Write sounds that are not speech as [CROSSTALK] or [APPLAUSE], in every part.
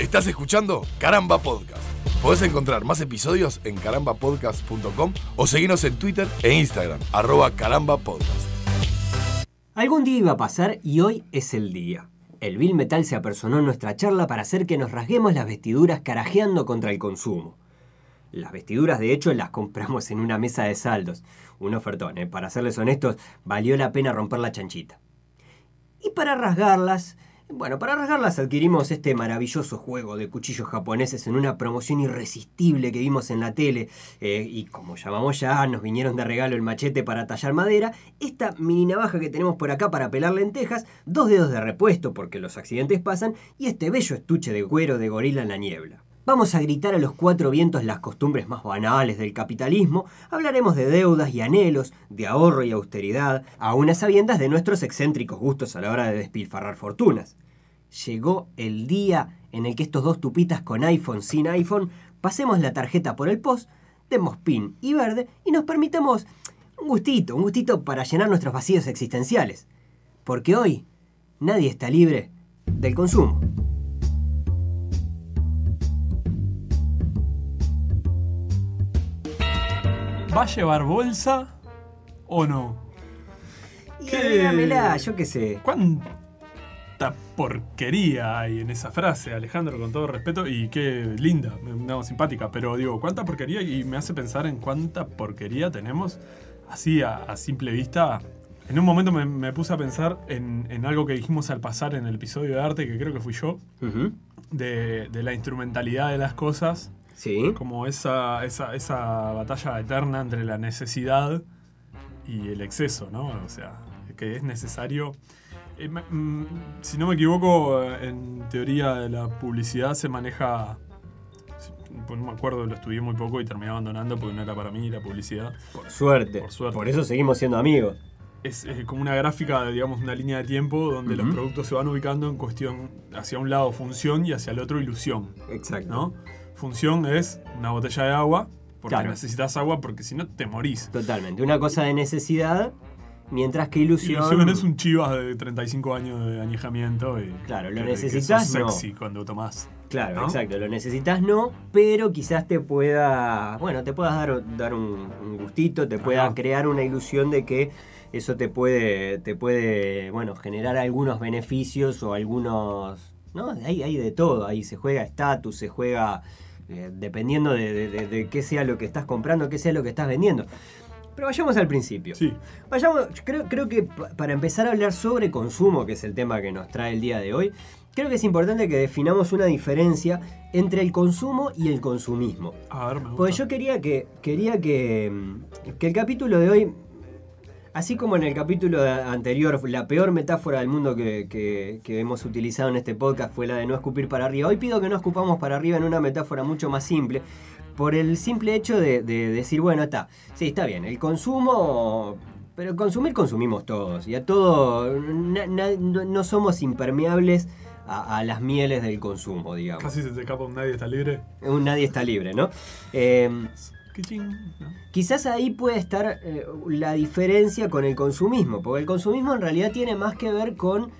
Estás escuchando Caramba Podcast. Podés encontrar más episodios en carambapodcast.com o seguirnos en Twitter e Instagram, arroba carambapodcast. Algún día iba a pasar y hoy es el día. El Bill Metal se apersonó en nuestra charla para hacer que nos rasguemos las vestiduras carajeando contra el consumo. Las vestiduras, de hecho, las compramos en una mesa de saldos. Un ofertón, ¿eh? para serles honestos, valió la pena romper la chanchita. Y para rasgarlas, bueno, para rasgarlas adquirimos este maravilloso juego de cuchillos japoneses en una promoción irresistible que vimos en la tele. Eh, y como llamamos ya, nos vinieron de regalo el machete para tallar madera, esta mini navaja que tenemos por acá para pelar lentejas, dos dedos de repuesto porque los accidentes pasan, y este bello estuche de cuero de gorila en la niebla. Vamos a gritar a los cuatro vientos las costumbres más banales del capitalismo, hablaremos de deudas y anhelos, de ahorro y austeridad, a unas sabiendas de nuestros excéntricos gustos a la hora de despilfarrar fortunas. Llegó el día en el que estos dos tupitas con iPhone sin iPhone pasemos la tarjeta por el post, demos pin y verde y nos permitamos un gustito, un gustito para llenar nuestros vacíos existenciales. Porque hoy nadie está libre del consumo. ¿Va a llevar bolsa o no? Y yo qué sé. ¿Cuánta porquería hay en esa frase, Alejandro, con todo respeto? Y qué linda, no, simpática, pero digo, ¿cuánta porquería? Y me hace pensar en cuánta porquería tenemos así a, a simple vista. En un momento me, me puse a pensar en, en algo que dijimos al pasar en el episodio de arte, que creo que fui yo, de la instrumentalidad de las cosas Sí. como esa, esa, esa batalla eterna entre la necesidad y el exceso, ¿no? O sea, que es necesario. eh, mm, si no me equivoco, eh, en teoría de la publicidad se maneja. pues no me acuerdo, lo estudié muy poco y terminé abandonando porque no era para mí la publicidad. Por suerte. Por suerte. Por eso seguimos siendo amigos. Es como una gráfica, digamos, una línea de tiempo donde los productos se van ubicando en cuestión hacia un lado función y hacia el otro ilusión. Exacto. ¿no? Función es una botella de agua, porque Claro. necesitas agua, porque si no te morís. Totalmente. Una cosa de necesidad, mientras que ilusión. Ilusión es un chivas de 35 años de añejamiento. Y Claro, lo que- necesitas, no. sexy cuando tomás. Claro, ¿no? exacto. Lo necesitas no, pero quizás te pueda. Bueno, te puedas dar, dar un, un gustito, te pueda Ajá. crear una ilusión de que eso te puede. te puede. bueno, generar algunos beneficios o algunos. ¿No? Hay, hay de todo. Ahí se juega estatus, se juega. Eh, dependiendo de, de- de- de qué sea lo que estás comprando, qué sea lo que estás vendiendo. Pero vayamos al principio. Sí, Vayamos, creo, creo que pa- para empezar a hablar sobre consumo, que es el tema que nos trae el día de hoy, creo que es importante que definamos una diferencia entre el consumo y el consumismo. a ver, me gusta. Porque yo quería que, quería que, que el capítulo de hoy, así como en el capítulo anterior, la peor metáfora del mundo que, que- que hemos utilizado en este podcast fue la de no escupir para arriba. Hoy pido que no escupamos para arriba en una metáfora mucho más simple. Por el simple hecho de, de decir, bueno, está, sí, está bien, el consumo, pero consumir consumimos todos, y a todo, na- na- no, somos impermeables a, a las mieles del consumo, digamos. Casi se te escapa un nadie está libre. Un nadie está libre, ¿no? Eh, ¿no? Quizás ahí puede estar eh, la diferencia con el consumismo, porque el consumismo en realidad tiene más que ver con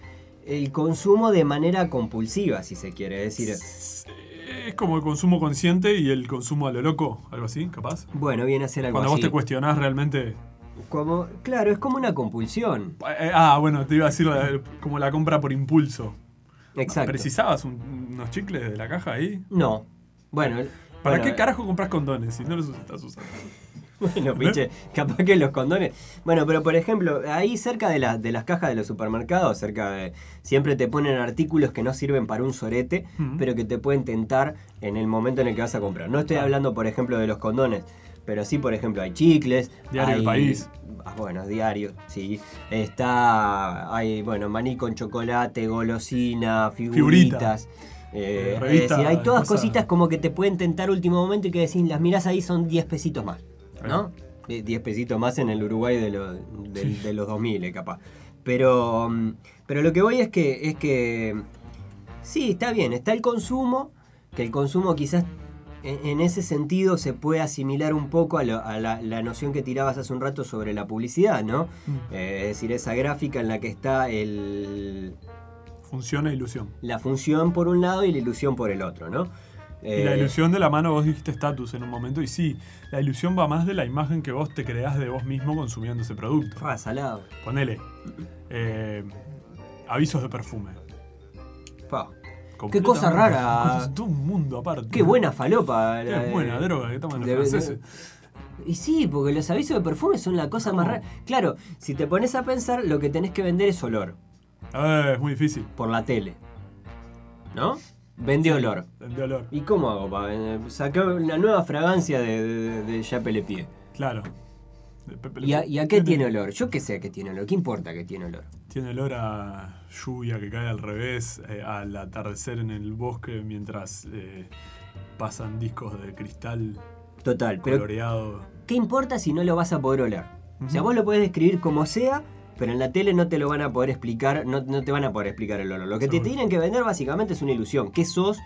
el consumo de manera compulsiva, si se quiere decir. Es como el consumo consciente y el consumo a lo loco, algo así, capaz. Bueno, viene a ser algo Cuando vos te cuestionás realmente. Como, claro, es como una compulsión. Eh, Ah, bueno, te iba a decir como la compra por impulso. Exacto. ¿Precisabas un- unos chicles de la caja ahí? No. Bueno, ¿Para bueno, qué carajo compras condones si no los estás usando? [LAUGHS] Bueno, pinche, capaz que los condones. Bueno, pero por ejemplo, ahí cerca de, la- de las cajas de los supermercados, cerca de. Siempre te ponen artículos que no sirven para un sorete, pero que te pueden tentar en el momento en el que vas a comprar. No estoy hablando, por ejemplo, de los condones, pero sí, por ejemplo, hay chicles. Diario hay, El País. Ah, Bueno, diario, sí. Está. Hay, bueno, maní con chocolate, golosina, figuritas. eh, Eh, revista, es decir, hay todas cosa- cositas como que te pueden tentar último momento y que decís, las mirás ahí son 10 pesitos más. ¿no? Eh, 10 pesitos más en el Uruguay de, lo- del- de los 2000, eh, capaz. Pero, mm, pero lo que voy es que, es que sí, está bien, está el consumo, que el consumo quizás en, en ese sentido se puede asimilar un poco a, lo- a la, la noción que tirabas hace un rato sobre la publicidad, ¿no? Mm. Eh, es decir, esa gráfica en la que está el... Función e ilusión. La función por un lado y la ilusión por el otro, ¿no? Y la Eh, ilusión de la mano, vos dijiste estatus en un momento, y sí, la ilusión va más de la imagen que vos te creás de vos mismo consumiendo ese producto. fa, salado. Ponele. eh, avisos de perfume. Pa. Completamente- cosa rara. Todo un mundo aparte. Qué buena falopa. Qué la buena droga que toman los de- franceses. Y sí, porque los avisos de perfume son la cosa más rara. Claro, si te pones a pensar, lo que tenés que vender es olor. Ah, es muy difícil. Por la tele. ¿No? Vende olor. De olor. ¿Y cómo hago para sacar una nueva fragancia de, de, de Chape Le Pied? Claro. ¿Y a, y a qué tiene olor? Yo qué sé que tiene olor. ¿Qué importa que tiene olor? Tiene olor a lluvia que cae al revés, eh, al atardecer en el bosque mientras eh, pasan discos de cristal Total, pero coloreado. ¿qué importa si no lo vas a poder oler? O sea, Ujú. vos lo podés describir como sea, pero en la tele no te lo van a poder explicar, no, no te van a poder explicar el olor. Lo que te tienen que vender básicamente es una ilusión. ¿Qué sos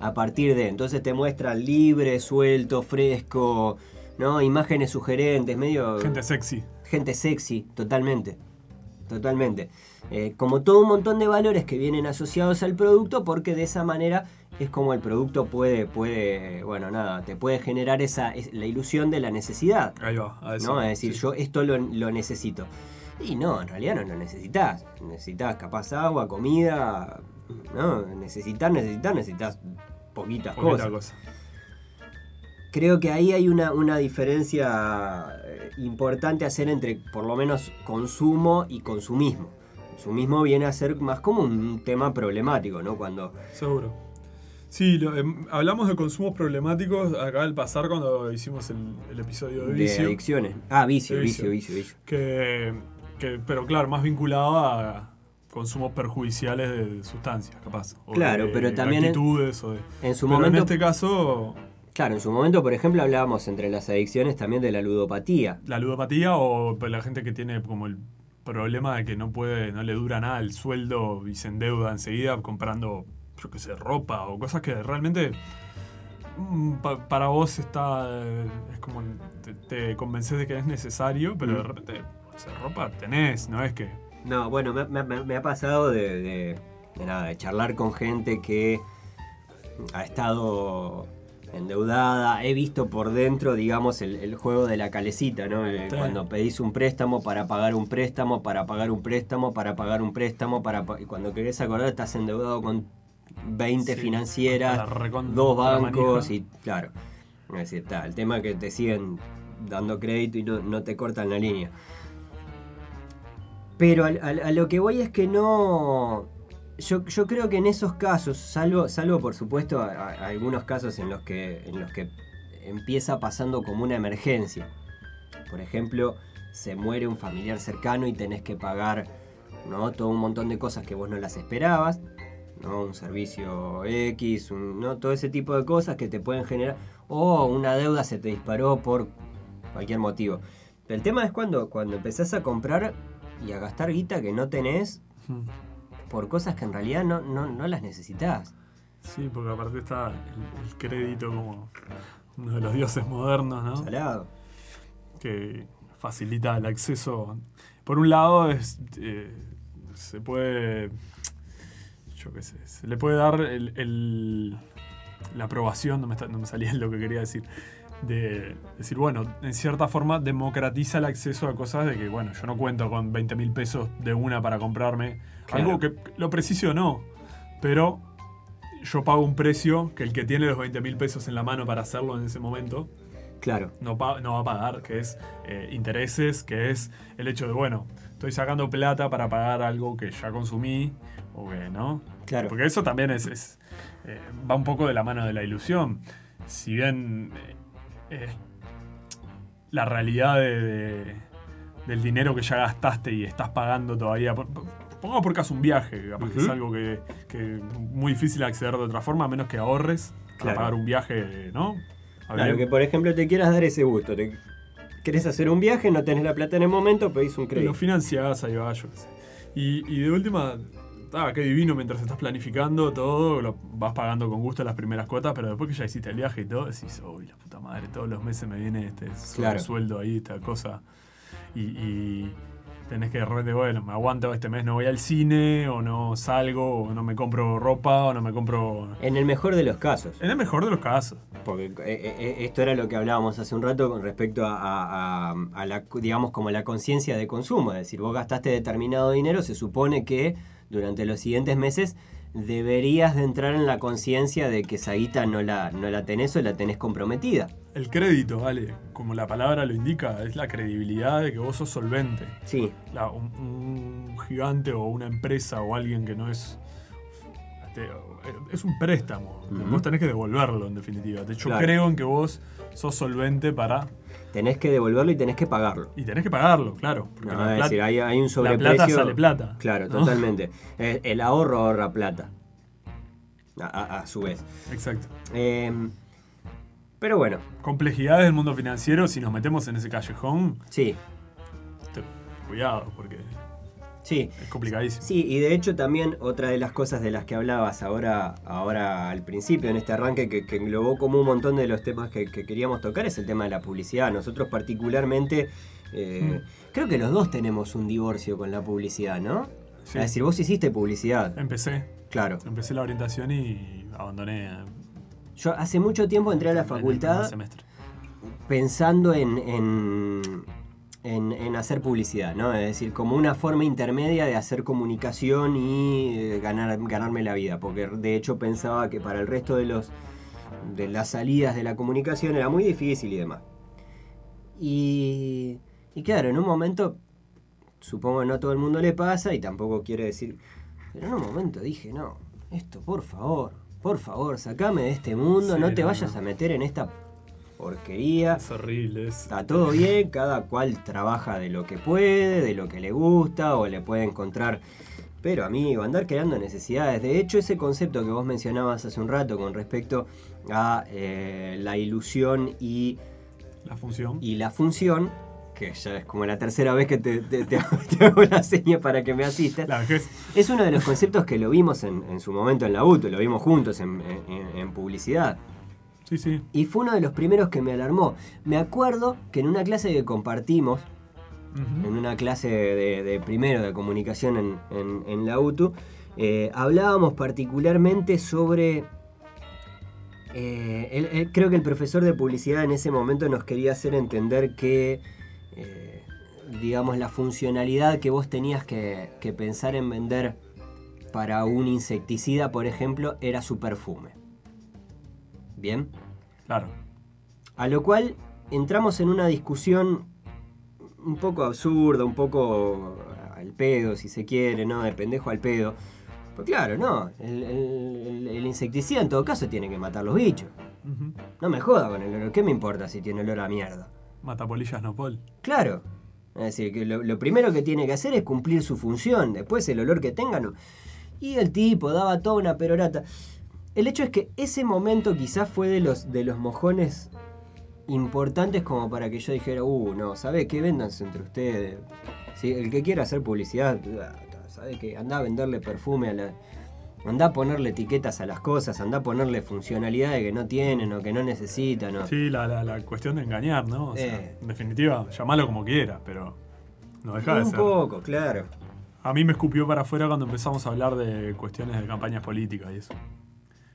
a partir de? Entonces te muestran libre, suelto, fresco, ¿no? Imágenes sugerentes, medio... Gente sexy. gente sexy, totalmente. Totalmente. Eh, como todo un montón de valores que vienen asociados al producto, porque de esa manera es como el producto puede, puede, bueno, nada, te puede generar esa, es- la ilusión de la necesidad. Ahí va, a eso. ¿no? Es decir, sí. yo esto lo, lo necesito. Y no, en realidad no lo necesitas. Necesitas capaz agua, comida. No, necesitas, necesitas, necesitas poquitas Poquita cosas. cosa. Creo que ahí hay una, una diferencia eh, importante a hacer entre por lo menos consumo y consumismo. Consumismo viene a ser más como un tema problemático, ¿no? Cuando Seguro. Sí, lo- em, hablamos de consumos problemáticos acá al pasar cuando hicimos el, el episodio de de vicio. adicciones. Ah, vicio, vicio. vicio, vicio. que, que- pero claro, más vinculado a consumos perjudiciales de sustancias, capaz. o Claro, de pero también en- actitudes o de- En su pero momento, en este caso, claro, en su momento, por ejemplo, hablábamos entre las adicciones también de la ludopatía. la ludopatía o la gente que tiene como el problema de que no puede, no le dura nada el sueldo y se endeuda enseguida comprando, yo qué sé, ropa o cosas que realmente mm, pa- para vos está, eh, es como te, te convences de que es necesario, pero de Mm. repente, sea, ropa tenés, no es que... No, bueno, me, me- me ha pasado de, de- de nada, de charlar con gente que ha estado endeudada. He visto por dentro, digamos, el, el juego de la calecita, ¿no? Eh, Sí. Cuando pedís un préstamo para pagar un préstamo, para pagar un préstamo, para pagar un préstamo, para pa- y cuando querés acordar estás endeudado con 20 Sí, financieras, dos bancos y claro. Es decir, está, el tema que te siguen dando crédito y no, no te cortan la línea. Pero a, lo que voy es que no. Yo, yo creo que en esos casos, salvo, salvo por supuesto algunos casos en los, que, en los que empieza pasando como una emergencia. Por ejemplo, se muere un familiar cercano y tenés que pagar ¿no? todo un montón de cosas que vos no las esperabas. ¿no? Un servicio X, ¿no? todo ese tipo de cosas que te pueden generar. O una deuda se te disparó por cualquier motivo. Pero el tema es cuando, cuando empezás a comprar y a gastar guita que no tenés por cosas que en realidad no, no, no las necesitas. Sí, porque aparte está el, el crédito como uno de los dioses modernos, ¿no? Salado. que facilita el acceso. Por un lado, es, eh, se puede, yo qué sé, se le puede dar el, el- la aprobación, no me, está- no me salía lo que quería decir, de decir, bueno, en cierta forma democratiza el acceso a cosas de que, bueno, yo no cuento con 20 mil pesos de una para comprarme Claro. algo que lo preciso no, pero yo pago un precio que el que tiene los 20 mil pesos en la mano para hacerlo en ese momento, Claro. no, no va a pagar, que es eh, intereses, que es el hecho de, bueno, estoy sacando plata para pagar algo que ya consumí, o que no. Claro. Porque eso también es, es, eh, va un poco de la mano de la ilusión. Si bien eh, eh, la realidad de, de- del dinero que ya gastaste y estás pagando todavía, pongamos por caso un viaje, que es algo que, que es muy difícil acceder de otra forma, a menos que ahorres para Claro. pagar un viaje, ¿no? Claro, que por ejemplo te quieras dar ese gusto. Te, querés hacer un viaje, no tenés la plata en el momento, pedís un Y lo crédito. financiás, ahí va, yo qué sé. Y, y de última, ah, qué divino mientras estás planificando todo, lo vas pagando con gusto las primeras cuotas, pero después que ya hiciste el viaje y todo, decís, uy, la puta madre, todos los meses me viene este Claro. sueldo ahí, esta cosa. Y, y tenés que de repente, bueno, me aguanto este mes, no voy al cine, o no salgo, o no me compro ropa, o no me compro. En el mejor de los casos. En el mejor de los casos. Porque eh, eh, eh, esto era lo que hablábamos hace un rato con respecto a, a- a- a la, digamos, como la conciencia de consumo. Es decir, vos gastaste determinado dinero, se supone que durante los siguientes meses deberías de entrar en la conciencia de que esa guita no la, no la tenés o la tenés comprometida. El crédito, vale, como la palabra lo indica, es la credibilidad de que vos sos solvente. Sí, La- un, un gigante o una empresa o alguien que no es. este, es un préstamo. Vos tenés que devolverlo, en definitiva. De hecho, Claro. creo en que vos sos solvente para. tenés que devolverlo y tenés que pagarlo. Y tenés que pagarlo, claro. porque No, la es plat- decir, hay, hay un la sobreprecio. plata sale plata. Claro, ¿no? totalmente. El ahorro ahorra plata. A, a- a su vez. Exacto. Eh, pero bueno, Complejidades del mundo financiero, si nos metemos en ese callejón, sí, te- cuidado, porque sí. es complicadísimo. Sí, y de hecho también otra de las cosas de las que hablabas ahora, ahora al principio, en este arranque que, que englobó como un montón de los temas que, que queríamos tocar, es el tema de la publicidad. Nosotros particularmente, eh, creo que los dos tenemos un divorcio con la publicidad, ¿no? Sí. Es decir, vos hiciste publicidad, Empecé, claro. empecé la orientación y abandoné. Yo hace mucho tiempo entré a la facultad pensando en, en, en- en hacer publicidad, ¿no? Es decir, como una forma intermedia de hacer comunicación y eh, ganar, ganarme la vida, porque de hecho pensaba que para el resto de los de las salidas de la comunicación era muy difícil y demás. Y, y claro, en un momento, supongo que no a todo el mundo le pasa y tampoco quiere decir, pero en un momento dije, no, esto por favor, por favor, sacame de este mundo, Sí, no te no, vayas no. a meter en esta porquería. Es horrible. Es, Está todo bien, cada cual trabaja de lo que puede, de lo que le gusta o le puede encontrar. Pero amigo, andar creando necesidades. De hecho, ese concepto que vos mencionabas hace un rato con respecto a eh, la ilusión y, la función. y la función, que ya es como la tercera vez que te, te- te- [LAUGHS] te hago la seña para que me asistas, es uno de los conceptos que lo vimos en, en su momento en la UTU, lo vimos juntos en- en- en publicidad. Sí, sí. Y fue uno de los primeros que me alarmó. Me acuerdo que en una clase que compartimos, en una clase de, de primero de comunicación en, en- en la UTU, eh, hablábamos particularmente sobre... eh, creo que el profesor de publicidad en ese momento nos quería hacer entender que, eh, digamos, la funcionalidad que vos tenías que, que pensar en vender para un insecticida, por ejemplo, era su perfume. ¿Bien? Claro. A lo cual entramos en una discusión un poco absurda, un poco al pedo, si se quiere, ¿no? De pendejo al pedo. Pues claro, no. El, el- el- el insecticida en todo caso tiene que matar los bichos. No me joda con el olor. ¿Qué me importa si tiene olor a mierda? Matapolillas no pol. Claro. Es decir, que lo, primero que tiene que hacer es cumplir su función. Después el olor que tenga no. Y el tipo daba toda una perorata. El hecho es que ese momento quizás fue de los, de los mojones importantes como para que yo dijera, uh, no, ¿sabe qué? Véndanse entre ustedes. El que quiera hacer publicidad, ¿sabe qué? Anda a venderle perfume a la... Anda a ponerle etiquetas a las cosas, anda a ponerle funcionalidades que no tienen o que no necesitan. o- Sí, la, la, la cuestión de engañar, ¿no? O sea, Eh. En definitiva, llamalo como quieras, pero no deja de Un ser. poco, claro. A mí me escupió para afuera cuando empezamos a hablar de cuestiones de campañas políticas y eso.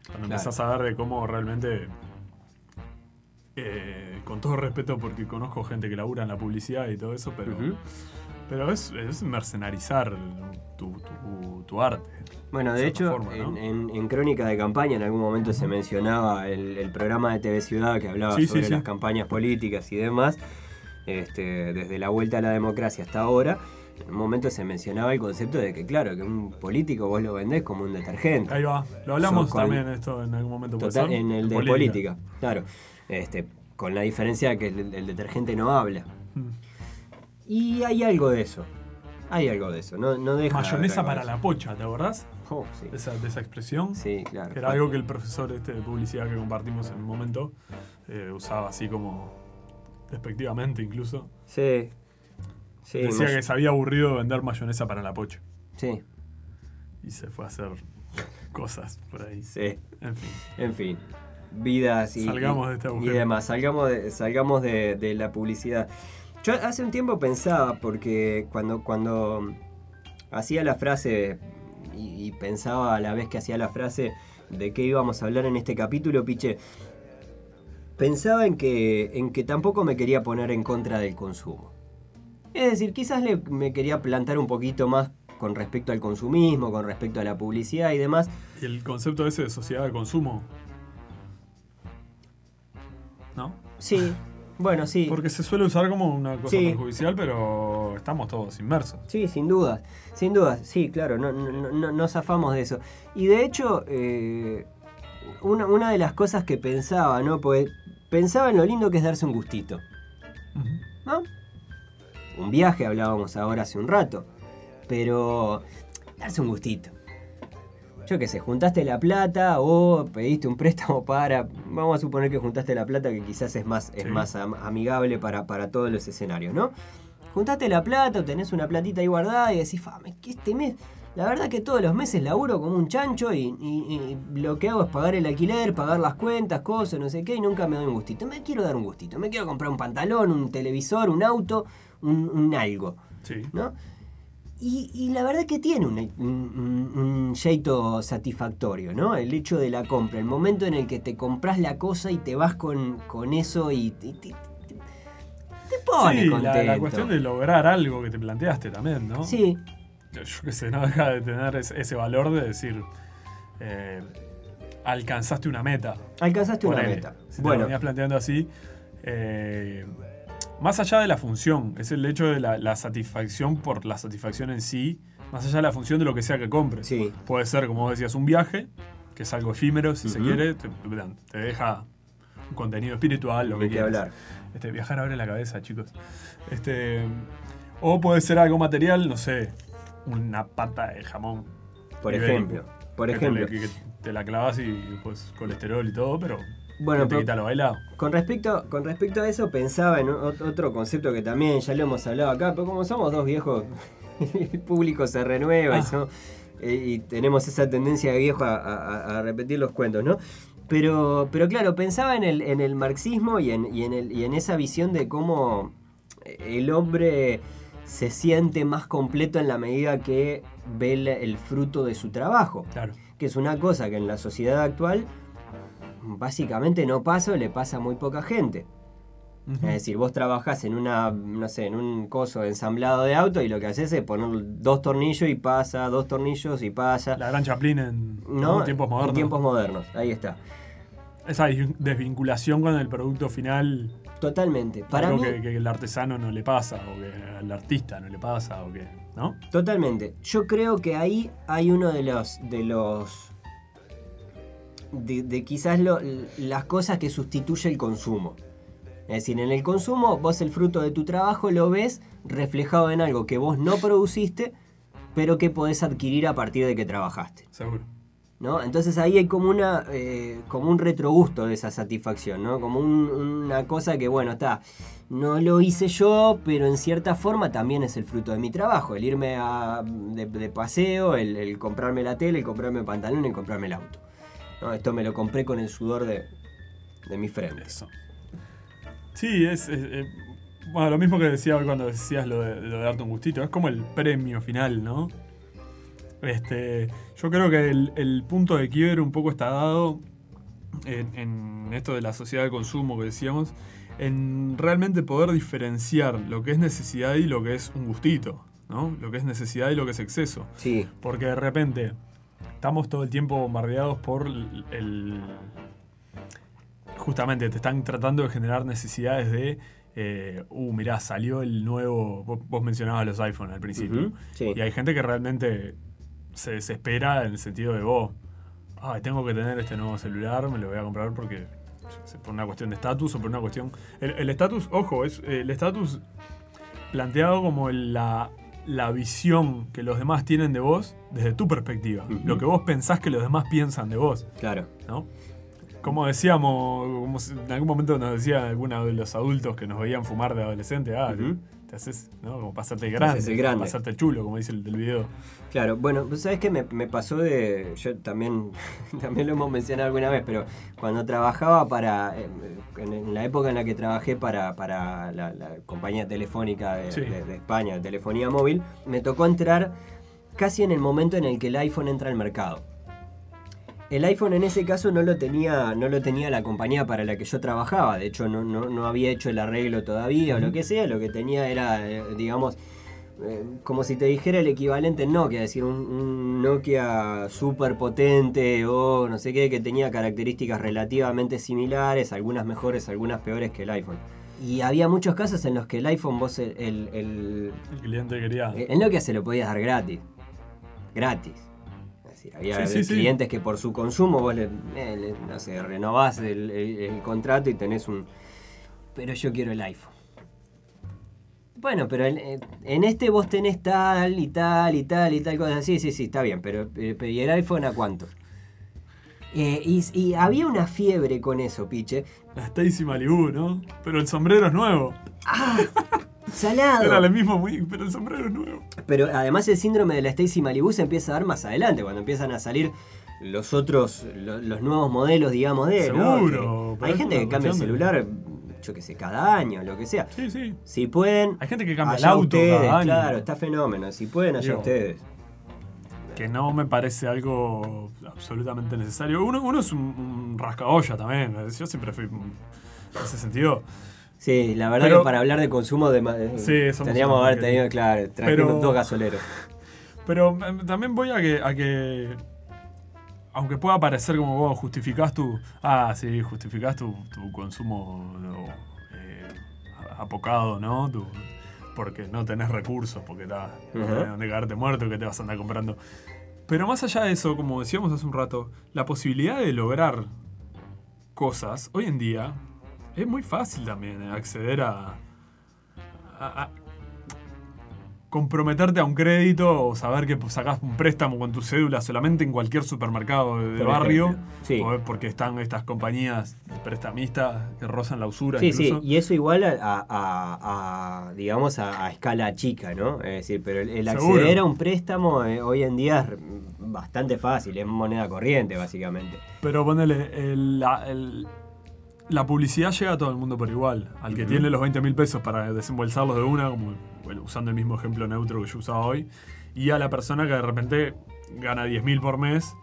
Cuando Claro. empezás a ver de cómo realmente, eh, con todo respeto porque conozco gente que labura en la publicidad y todo eso, pero. Pero es, es mercenarizar tu, tu- tu arte. Bueno, de hecho, forma, ¿no? en, en- en Crónica de Campaña en algún momento se mencionaba el, el programa de TV Ciudad que hablaba Sí, sobre sí. las campañas políticas y demás, este, desde la vuelta a la democracia hasta ahora. En un momento se mencionaba el concepto de que, claro, que un político vos lo vendés como un detergente. Ahí va. Lo hablamos con- también esto en algún momento. ¿puede Total, ser? en el de política. claro. Este, con la diferencia de que el, el detergente no habla. Mm. Y hay algo de eso. Hay algo de eso. No, no deja Mayonesa de para la pocha, ¿te acordás? Oh, sí. De esa, de esa expresión. Sí, claro. Que era algo que el profesor este de publicidad que compartimos en un momento eh, usaba así como despectivamente incluso. Sí. Sí, Decía que se había aburrido de vender mayonesa para la pocha. sí, Y se fue a hacer cosas por ahí. sí. En fin. En fin, vidas y, Salgamos y- de este y demás. Salgamos de, salgamos de, de la publicidad. Yo hace un tiempo pensaba, porque cuando, cuando hacía la frase y, y pensaba a la vez que hacía la frase de qué íbamos a hablar en este capítulo, Piche, pensaba en que, en que tampoco me quería poner en contra del consumo. Es decir, quizás le- me quería plantar un poquito más con respecto al consumismo, con respecto a la publicidad y demás. Y el concepto ese de sociedad de consumo. ¿No? Sí, bueno, sí. Porque se suele usar como una cosa Sí. perjudicial, pero estamos todos inmersos. Sí, sin duda, sin duda, sí, claro, no, no, no, no zafamos de eso. Y de hecho, eh, una, una de las cosas que pensaba, ¿no? Pues pensaba en lo lindo que es darse un gustito. ¿no? Un viaje, hablábamos ahora hace un rato, pero darse un gustito. Yo qué sé, juntaste la plata o pediste un préstamo para. Vamos a suponer que juntaste la plata, que quizás es más, es más am- amigable para, para todos los escenarios, ¿no? Juntaste la plata o tenés una platita ahí guardada y decís, "Fa, me- que este mes. La verdad que todos los meses laburo como un chancho y, y- y lo que hago es pagar el alquiler, pagar las cuentas, cosas, no sé qué, y nunca me doy un gustito. Me quiero dar un gustito. Me quiero comprar un pantalón, un televisor, un auto, un, un algo. Sí. ¿no? Y, y la verdad que tiene un, un, jeito satisfactorio, ¿no? El hecho de la compra, el momento en el que te compras la cosa y te vas con, con eso y te, te- pone Sí, contento. la cuestión de lograr algo que te planteaste también, ¿no? Sí, Yo, yo qué sé, no deja de tener ese, ese valor de decir, eh, alcanzaste una meta. alcanzaste una meta. Si te bueno, venías planteando así, eh, más allá de la función, es el hecho de la, la satisfacción por la satisfacción en sí, más allá de la función de lo que sea que compres. sí, Puede ser, como vos decías, un viaje, que es algo efímero, si se quiere, te, te deja un contenido espiritual, lo que que quieras. hablar. Este, viajar abre la cabeza, chicos. Este, o puede ser algo material, no sé, una pata de jamón. por ibérico, ejemplo. Por ejemplo. que te la clavas y pues colesterol y todo, pero Bueno, pero- bailado. Con respecto, con respecto a eso, pensaba en ot- otro concepto que también ya lo hemos hablado acá, pero como somos dos viejos, [LAUGHS] el público se renueva y, Ah. eh, y tenemos esa tendencia de viejo a, a- a repetir los cuentos, ¿no? Pero, pero claro, pensaba en el, en el marxismo y en, y, en el- y en esa visión de cómo el hombre se siente más completo en la medida que ve el, el fruto de su trabajo Claro. que es una cosa que en la sociedad actual básicamente no pasa o le pasa a muy poca gente. Es decir, vos trabajás en una, no sé, en un coso ensamblado de auto y lo que haces es poner dos tornillos y pasa, dos tornillos y pasa. La gran Chaplin en, ¿no? en tiempos modernos. En tiempos modernos, ahí está. Esa desvinculación con el producto final, Totalmente. Para algo mí, que, que el artesano no le pasa, o que al artista no le pasa, o que. ¿No? Totalmente. Yo creo que ahí hay uno de los. de los. De, de quizás lo- las cosas que sustituye el consumo. Es decir, en el consumo vos el fruto de tu trabajo lo ves reflejado en algo que vos no produciste, pero que podés adquirir a partir de que trabajaste. Seguro. ¿no? Entonces ahí hay como una eh, como un retrogusto de esa satisfacción, ¿no? Como un- una cosa que, bueno, está, no lo hice yo, pero en cierta forma también es el fruto de mi trabajo, el irme a- de, de paseo, el, el comprarme la tele, el comprarme el pantalón, el comprarme el auto. ¿No? Esto me lo compré con el sudor de, de mi frente. Eso. Sí, es. es- eh, bueno, lo mismo que decía hoy cuando decías lo de, lo de darte un gustito. Es como el premio final, ¿no? Este, yo creo que el, el punto de quiebre un poco está dado en, en esto de la sociedad de consumo que decíamos, en realmente poder diferenciar lo que es necesidad y lo que es un gustito, ¿no? Lo que es necesidad y lo que es exceso. Sí, Porque de repente estamos todo el tiempo bombardeados por el. el- justamente te están tratando de generar necesidades de. eh, uh, mirá, salió el nuevo. Vos, vos mencionabas los iPhone al principio. Ujú, sí. Y hay gente que realmente se desespera en el sentido de vos. Ay, tengo que tener este nuevo celular, me lo voy a comprar porque. por una cuestión de estatus o por una cuestión. El estatus, ojo, es el estatus planteado como la, la visión que los demás tienen de vos desde tu perspectiva. Lo que vos pensás que los demás piensan de vos, claro. ¿no? Como decíamos, como en algún momento nos decía alguno de los adultos que nos veían fumar de adolescente, ah, Ujú. Te haces, ¿no? Como pasarte grande, el grande. pasarte el chulo, como dice el del video. Claro, bueno, pues sabes que me, me pasó de. Yo también, [LAUGHS] también lo hemos mencionado alguna vez, pero cuando trabajaba para. eh, En, la época en la que trabajé para, para la, la compañía telefónica de, Sí. de- de España, de telefonía móvil, me tocó entrar casi en el momento en el que el iPhone entra al mercado. El iPhone en ese caso no lo tenía, no lo tenía la compañía para la que yo trabajaba. De hecho, no, no, no había hecho el arreglo todavía o lo que sea. Lo que tenía era, eh, digamos, eh, como si te dijera el equivalente en Nokia, es decir, un, un Nokia súper potente o no sé qué, que tenía características relativamente similares, algunas mejores, algunas peores que el iPhone. Y había muchos casos en los que el iPhone, vos, el, el, el- El cliente quería. el Nokia se lo podías dar gratis. Gratis. Decir, había Sí, sí, sí. clientes que por su consumo vos le, eh, le- no sé, renovás el, el- el contrato y tenés un. Pero yo quiero el iPhone. Bueno, pero el- eh, en este vos tenés tal y tal y tal y tal cosa. Sí, sí, sí, está bien, pero, eh, ¿y el iPhone a cuánto? Eh, y, y había una fiebre con eso, piche. La Stacy Malibu, ¿no? Pero el sombrero es nuevo. Salado. Era el mismo, muy- pero el sombrero es nuevo. Pero además el síndrome de la Stacy Malibu se empieza a dar más adelante, cuando empiezan a salir los otros, lo- los, nuevos modelos, digamos, de... Seguro, Hay gente que cambia el celular, yo qué sé, cada año, lo que sea. Sí, sí. Si pueden... Hay gente que cambia el auto ustedes, cada año. claro, está fenómeno. Si pueden, allá Digo, ustedes. Que no me parece algo absolutamente necesario. Uno, uno es un, un rascaolla también. Yo siempre fui en ese sentido. Sí, la verdad Pero- que para hablar de consumo de... eh, Sí, tendríamos haber tenido, claro, Pero- dos gasoleros. [LAUGHS] Pero eh, también voy a que, a que. Aunque pueda parecer como vos justificás tu. Ah, sí, justificás tu, tu consumo eh, apocado, ¿no? Tu- porque no tenés recursos, porque no Ujú. tenés donde quedarte muerto, que te vas a andar comprando. Pero más allá de eso, como decíamos hace un rato, la posibilidad de lograr cosas hoy en día es muy fácil también eh, acceder a, a- a comprometerte a un crédito o saber que sacás un préstamo con tu cédula solamente en cualquier supermercado de, Por barrio. Sí. porque están estas compañías prestamistas que rozan la usura Sí, sí, y eso igual a, a- digamos, a, a escala chica, ¿no? Es decir, pero el, el Seguro. acceder a un préstamo eh, hoy en día es bastante fácil, es moneda corriente, básicamente. Pero ponele, el- la publicidad llega a todo el mundo por igual. Al que tiene los 20 mil pesos para desembolsarlos de una, como bueno, usando el mismo ejemplo neutro que yo usaba hoy, y a la persona que de repente gana 10 mil por mes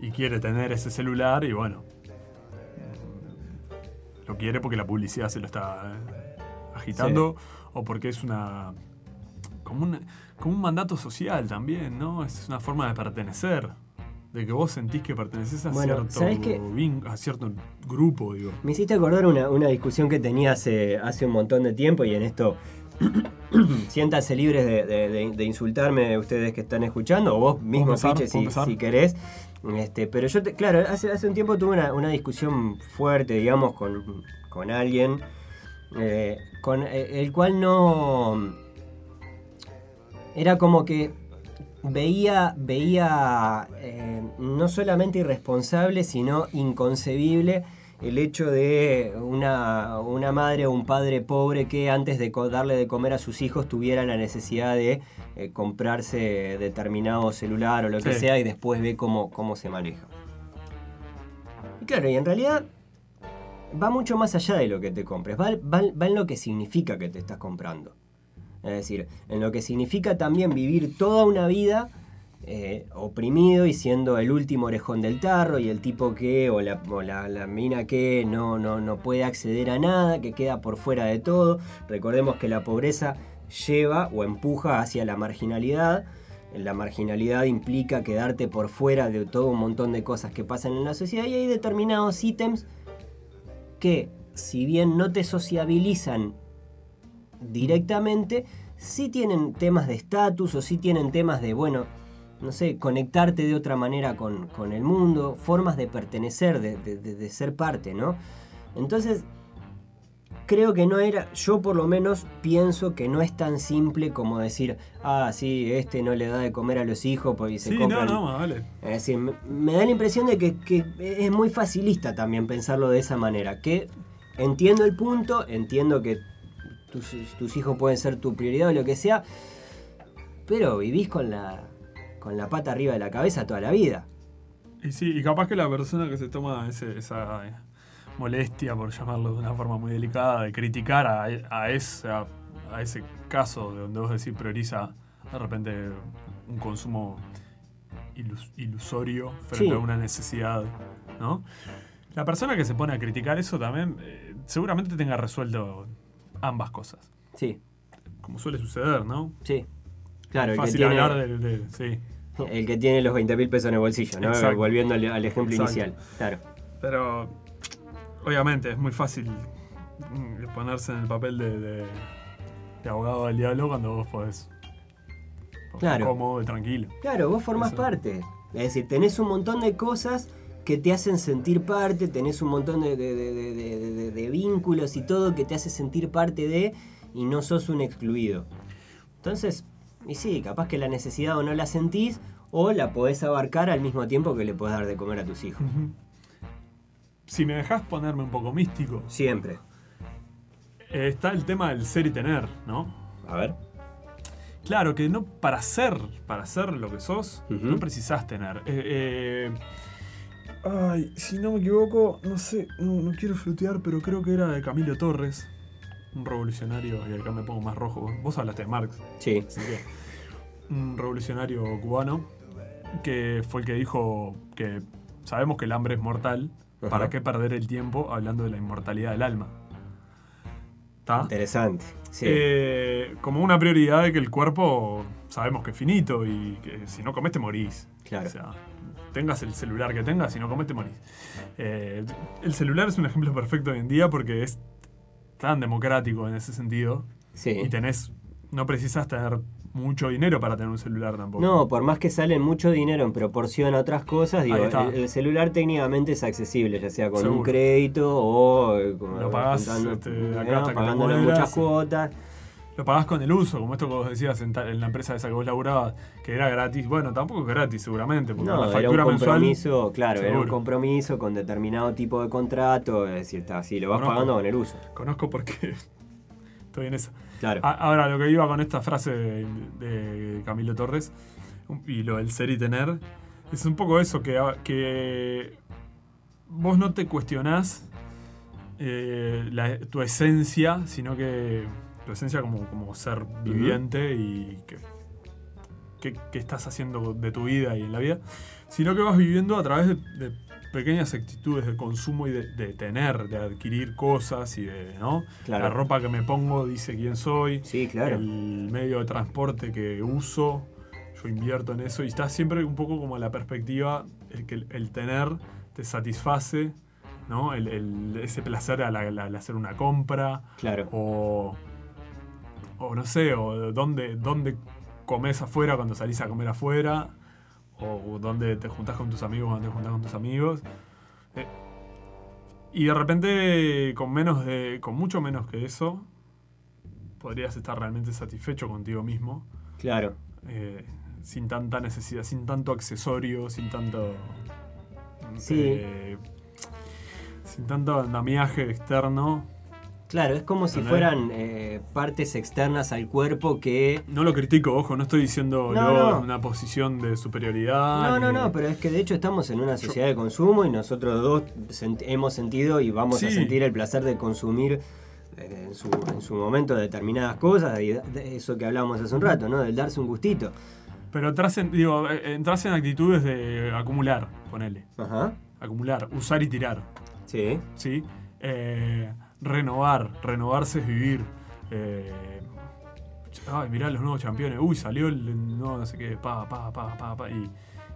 y quiere tener ese celular y bueno, lo quiere porque la publicidad se lo está eh, agitando o porque es una como, un como un mandato social también, ¿no? Es una forma de pertenecer. De que vos sentís que perteneces a, Bueno, cierto, a cierto grupo, digo. Me hiciste acordar una, una discusión que tenía hace, hace un montón de tiempo y en esto [CLEARS THROAT] siéntanse libres de, de- insultarme ustedes que están escuchando, o vos mismo, ¿Puedo si, si querés. Este, pero yo, te- claro, hace, hace un tiempo tuve una, una discusión fuerte, digamos, con, con alguien, eh, con eh, el cual no... Era como que veía, veía eh, no solamente irresponsable, sino inconcebible el hecho de una, una madre o un padre pobre que antes de darle de comer a sus hijos tuviera la necesidad de eh, comprarse determinado celular o lo que Sí. sea y después ve cómo, cómo se maneja. Y claro, y en realidad va mucho más allá de lo que te compres, va, va- va en lo que significa que te estás comprando. Es decir, en lo que significa también vivir toda una vida eh, oprimido y siendo el último orejón del tarro y el tipo que, o la, la mina que no, no, no puede acceder a nada, que queda por fuera de todo. Recordemos que la pobreza lleva o empuja hacia la marginalidad. La marginalidad implica quedarte por fuera de todo un montón de cosas que pasan en la sociedad y hay determinados ítems que, si bien no te sociabilizan directamente, sí tienen temas de estatus o sí tienen temas de, bueno, no sé, conectarte de otra manera con, con el mundo, formas de pertenecer, de, de- ser parte, ¿no? Entonces, creo que no era, yo por lo menos pienso que no es tan simple como decir, ah, sí, este no le da de comer a los hijos porque se Sí, no, vale. Es decir, me, me da la impresión de que, que es muy facilista también pensarlo de esa manera. Que entiendo el punto, entiendo que tus, tus hijos pueden ser tu prioridad o lo que sea, pero vivís con la, con la pata arriba de la cabeza toda la vida. Y sí, y capaz que la persona que se toma ese- esa eh, molestia, por llamarlo de una forma muy delicada, de criticar a, a esa- a ese caso de donde vos decís prioriza de repente un consumo ilus- ilusorio frente Sí. a una necesidad, ¿no? La persona que se pone a criticar eso también eh, seguramente tenga resuelto ambas cosas, Sí, como suele suceder, ¿no? sí. Claro, el que, Fácil tiene, hablar de, de- sí. el que tiene los 20 mil pesos en el bolsillo, ¿no? Exacto. Volviendo al, al ejemplo Exacto. inicial. Claro. Pero obviamente es muy fácil mm, ponerse en el papel de, de- abogado del diablo cuando vos podés. Claro. cómodo y tranquilo. Claro, vos formás Eso. parte. Es decir, tenés un montón de cosas que te hacen sentir parte, tenés un montón de, de- de- de- vínculos y todo que te hace sentir parte de y no sos un excluido. Entonces, y sí, capaz que la necesidad o no la sentís o la podés abarcar al mismo tiempo que le podés dar de comer a tus hijos. Si me dejás ponerme un poco místico, Siempre. eh, está el tema del ser y tener, ¿no? A ver. Claro que no para ser, para ser lo que sos, no precisás tener. Eh, eh, ay, si no me equivoco, no sé, no, no quiero frutear, pero creo que era de Camilo Torres, un revolucionario, y acá me pongo más rojo. Vos hablaste de Marx, Sí. así que. Un revolucionario cubano que fue el que dijo que sabemos que el hambre es mortal, Ajá. ¿para qué perder el tiempo hablando de la inmortalidad del alma? ¿Está? Interesante. Sí. Eh, como una prioridad de que el cuerpo sabemos que es finito y que si no comes te morís. Claro. O sea, tengas el celular que tengas, si no comes te morís. Eh, el celular es un ejemplo perfecto hoy en día porque es tan democrático en ese sentido sí. y tenés, no precisas tener mucho dinero para tener un celular tampoco. No, por más que salen mucho dinero en proporción a otras cosas, digo, el, el celular técnicamente es accesible, ya sea con un crédito o eh, como Lo pagás, este, ¿no? acá hasta que te pagándolo en muchas sí. Lo pagás con el uso, como esto que vos decías en, ta- en la empresa esa que vos laburabas, que era gratis. Bueno, tampoco es gratis seguramente, porque No, la era un factura mensual... compromiso, claro, era un Seguro. compromiso con determinado tipo de contrato, es decir, está así, lo vas Conozco. pagando con el uso. Conozco porque [LAUGHS] estoy en esa. Claro. A- Ahora, lo que iba con esta frase de, de Camilo Torres y lo del ser y tener, es un poco eso, que, que vos no te cuestionás eh, la- tu esencia, sino que tu esencia como, como ser viviente y que, que- que estás haciendo de tu vida y en la vida, sino que vas viviendo a través de, de pequeñas actitudes de consumo y de, de tener, de adquirir cosas y de, ¿no? Claro. La ropa que me pongo dice quién soy. Sí, claro. El medio de transporte que uso, yo invierto en eso y está siempre un poco como la perspectiva, el que el, el tener te satisface, ¿no? El, el- ese placer al, al- al hacer una compra Claro. o, o no sé, o dónde, dónde comes afuera cuando salís a comer afuera o dónde te juntás con tus amigos cuando te juntás con tus amigos. Eh, y de repente, con menos de. con mucho menos que eso, podrías estar realmente satisfecho contigo mismo. Claro. eh, sin tanta necesidad, sin tanto accesorio, sin tanto. Sí. eh, sin tanto andamiaje externo. Claro, es como si fueran eh, partes externas al cuerpo que No lo critico, ojo, no estoy diciendo No, yo no. en una posición de superioridad. No, no, ni- no, pero es que de hecho estamos en una sociedad de consumo y nosotros dos sent- hemos sentido y vamos a sentir el placer de consumir eh, en su, en su momento determinadas cosas y de eso que hablábamos hace un rato, ¿no? Del darse un gustito. Pero entras en, digo, eh, entras en actitudes de acumular, ponele. Ajá. Acumular, usar y tirar, Sí. ¿sí? Eh, renovar, renovarse es vivir. Eh, ay, mirá los nuevos campeones. Uy, salió el no, no sé qué, pa, pa, pa, pa, pa. Y,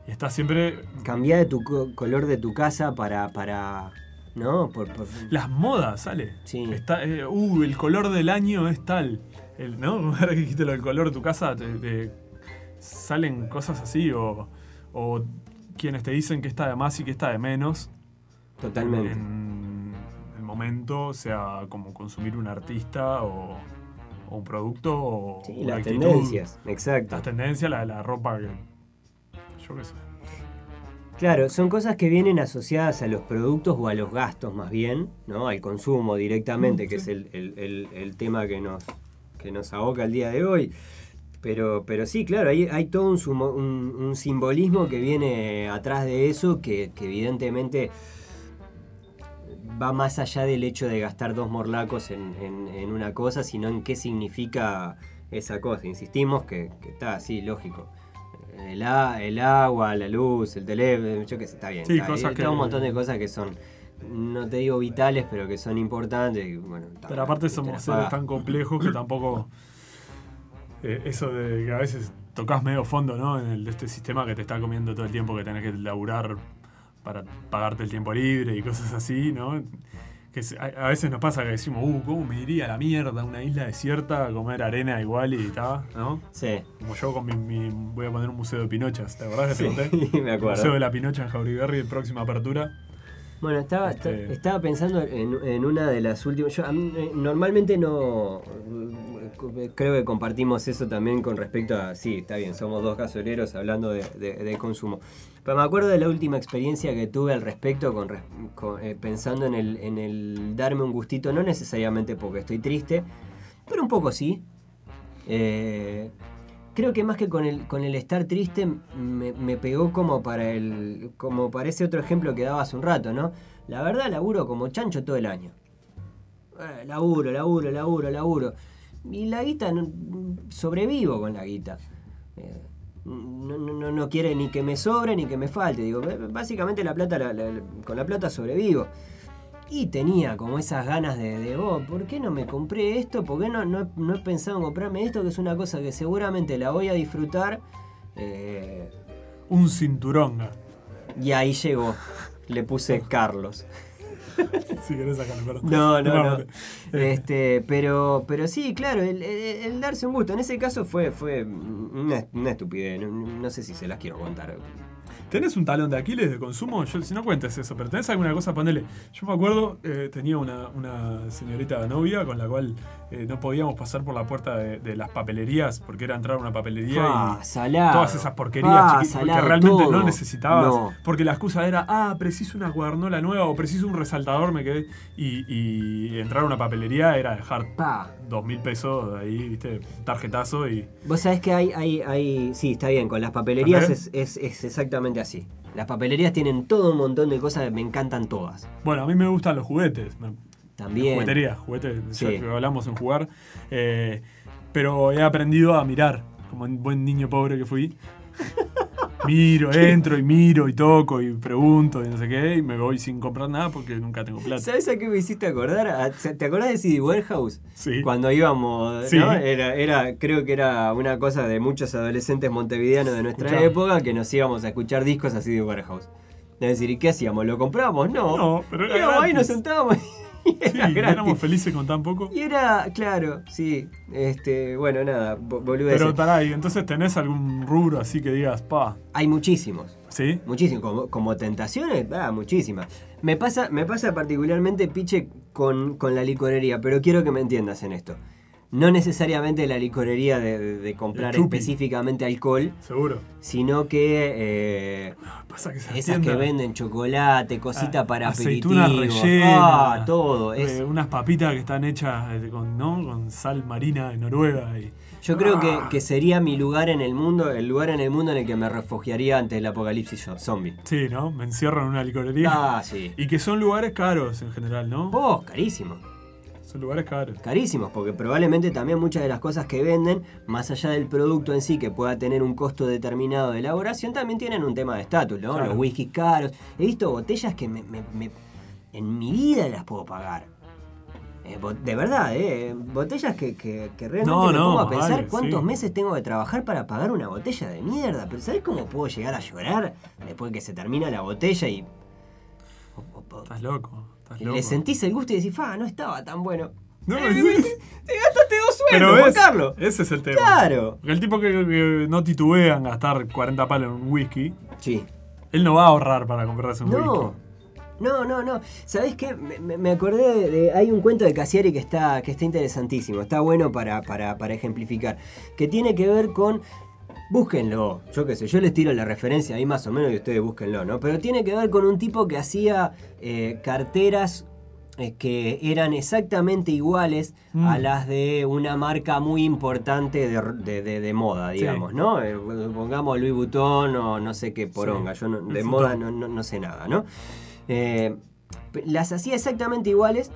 y estás siempre. Cambiar de tu co- color de tu casa para. para ¿No? Por, por- Las modas, sale. Sí. Está, eh, uh, el color del año es tal. El, ¿No? [LAUGHS] Ahora que dijiste lo del color de tu casa, te- te- salen cosas así o, o quienes te dicen que está de más y que está de menos. totalmente. En momento, sea como consumir un artista o, o un producto o Sí, una las actitud. tendencias, exacto. Las tendencias, la, la ropa que. Yo qué sé. Claro, son cosas que vienen asociadas a los productos o a los gastos más bien, ¿no? Al consumo directamente, Mm, que sí. es el, el- el- el tema que nos, que nos aboca el día de hoy. Pero, pero sí, claro, hay, hay todo un, sumo- un- un simbolismo que viene atrás de eso que, que evidentemente va más allá del hecho de gastar dos morlacos en, en- en una cosa, sino en qué significa esa cosa. Insistimos que, que está así, lógico. El, a- el agua, la luz, el teléfono, yo qué sé, está bien. Sí, está, cosas está que- un montón de cosas que son, no te digo vitales, pero que son importantes. y, bueno, está, Pero aparte te somos seres tan complejos que tampoco. eh, eso de que a veces tocas medio fondo, ¿no? En el, este sistema que te está comiendo todo el tiempo, que tenés que laburar para pagarte el tiempo libre y cosas así, ¿no? Que a, a veces nos pasa que decimos, uh, ¿cómo me iría a la mierda una isla desierta a comer arena igual y tal, ¿no? Sí, Como yo con mi, mi- Voy a poner un museo de pinochas, ¿te acordás que te conté? sí, [LAUGHS] me acuerdo. Museo de la Pinocha en Jauriberri, próxima apertura. Bueno, estaba, Este- esta- estaba pensando en, en una de las últimas. Yo, mí, eh, normalmente no. Creo que compartimos eso también con respecto a. Sí, está bien, somos dos gasoleros hablando de, de- de consumo. Pero me acuerdo de la última experiencia que tuve al respecto, eh, pensando en el, darme un gustito, no necesariamente porque estoy triste, pero un poco sí. Eh, Creo que más que con el, estar triste me, pegó como para el. como para ese otro ejemplo que daba hace un rato, ¿no? La verdad laburo como chancho todo el año. Eh, laburo, laburo, laburo, laburo. Y la guita sobrevivo con la guita. No, no, no- quiere ni que me sobre ni que me falte. Digo, básicamente la plata la- con la plata sobrevivo. Y tenía como esas ganas de, de oh, ¿por qué no me compré esto? ¿Por qué no, no he pensado en comprarme esto? Que es una cosa que seguramente la voy a disfrutar. Eh, Un cinturón. y ahí llegó. Le puse Carlos. [LAUGHS] Si querés sacarlo, perdón. No, no, no. Vamos. Este, pero, pero sí, claro, el, el- el darse un gusto. En ese caso fue, fue una, una estupidez. No, no sé si se las quiero contar. ¿Tenés un talón de Aquiles de consumo? Yo, si no cuentes eso, pero tenés alguna cosa, ponele. Yo me acuerdo, eh, tenía una, una señorita novia con la cual eh, no podíamos pasar por la puerta de, de las papelerías porque era entrar a una papelería y salado. todas esas porquerías salado que realmente todo. no necesitabas. No. Porque la excusa era, ah, preciso una cuadernola nueva o preciso un resaltador, me quedé. Y, y entrar a una papelería era dejar Pa. dos mil pesos ahí, viste, tarjetazo y. Vos sabés que hay, hay, hay. Sí, está bien, con las papelerías es, es- es exactamente así. Las papelerías tienen todo un montón de cosas, me encantan todas. Bueno, a mí me gustan los juguetes. También. Juguetería, juguetes, Sí. que hablamos en jugar. Eh, pero he aprendido a mirar, como un buen niño pobre que fui. Miro, entro y miro y toco y pregunto y no sé qué, y me voy sin comprar nada porque nunca tengo plata. ¿Sabes a qué me hiciste acordar? A- ¿Te acordás de CD Warehouse? Sí. Cuando íbamos, Sí. ¿no? Era, era, creo que era una cosa de muchos adolescentes montevideanos de nuestra época que nos íbamos a escuchar discos a CD Warehouse. Es decir, ¿y qué hacíamos? ¿Lo comprábamos? No. No, pero era Íbamos ahí nos sentábamos [LAUGHS] y Sí, era éramos felices con tan poco. Y era, claro, sí. Este, bueno, nada, bo- boludeces. Pero pará, y entonces tenés algún rubro así que digas, pa, Hay muchísimos. ¿sí? Muchísimos. Como, como tentaciones, ah, muchísimas. Me pasa, me pasa particularmente, Piche, con, con la licorería, pero quiero que me entiendas en esto. No necesariamente la licorería de, de- de comprar específicamente alcohol, Seguro. sino que eh, Pasa que esa esas tienda- que venden chocolate, cosita Ah, para rellena, Ah, todo. Es, eh, unas papitas que están hechas eh, con, ¿no? con sal marina de Noruega. Y, yo creo que, Ah. que sería mi lugar en el mundo, el lugar en el mundo en el que me refugiaría ante el apocalipsis zombie. Sí, ¿no? Me encierro en una licorería. Ah, sí. Y que son lugares caros en general, ¿no? Vos, carísimo. Son lugares caros. carísimos, porque probablemente también muchas de las cosas que venden, más allá del producto en sí, que pueda tener un costo determinado de elaboración, también tienen un tema de estatus, ¿no? Claro. Los whiskies caros. He visto botellas que me- me- me- en mi vida las puedo pagar. Eh, de verdad, ¿eh? Botellas que, que- que realmente No, me no, pongo a pensar vale, cuántos sí. meses tengo que trabajar para pagar una botella de mierda. Pero ¿sabes cómo puedo llegar a llorar después que se termina la botella y... Estás loco. Le loco. sentís el gusto y decís, fa, no estaba tan bueno. No, [LAUGHS] Eh, sí. Te gastaste dos sueldos, Juan Carlos. ese es el tema. Claro. Porque el tipo que, que no titubea en gastar 40 palos en un whisky, Sí. él no va a ahorrar para comprarse un No. whisky. No, no, no. ¿Sabés qué? Me, me- me acordé de, de- Hay un cuento de Cassiari que está, que está interesantísimo. Está bueno para, para, para ejemplificar. Que tiene que ver con. Búsquenlo. Yo qué sé, yo les tiro la referencia ahí más o menos y ustedes búsquenlo, ¿no? Pero tiene que ver con un tipo que hacía eh, carteras eh, que eran exactamente iguales Mm. a las de una marca muy importante de, de- de- de moda, Sí. digamos, ¿no? Eh, pongamos Louis Vuitton o no sé qué poronga. Sí, Yo no- de moda no, no- no sé nada, ¿no? Las hacía exactamente iguales,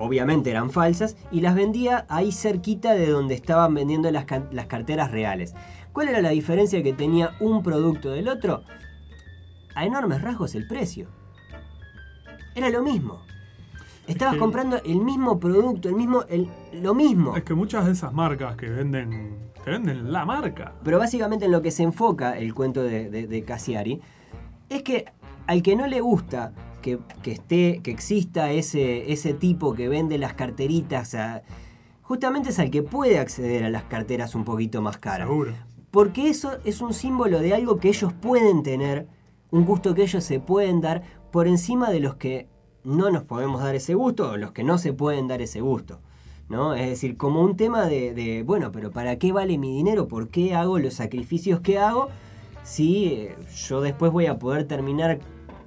obviamente eran falsas, y las vendía ahí cerquita de donde estaban vendiendo las, las carteras reales. ¿Cuál era la diferencia que tenía un producto del otro? A enormes rasgos el precio. Era lo mismo. Estabas que- comprando el mismo producto, el mismo, el, lo mismo. Es que muchas de esas marcas que venden, te venden la marca. Pero básicamente en lo que se enfoca el cuento de, de, de Cassiari es que al que no le gusta que, que esté, que exista ese, ese tipo que vende las carteritas, a- justamente es al que puede acceder a las carteras un poquito más caras. Seguro. Porque eso es un símbolo de algo que ellos pueden tener, un gusto que ellos se pueden dar por encima de los que no nos podemos dar ese gusto o los que no se pueden dar ese gusto. ¿no? Es decir, como un tema de, de, bueno, pero ¿para qué vale mi dinero? ¿Por qué hago los sacrificios que hago? Si eh, yo después voy a poder terminar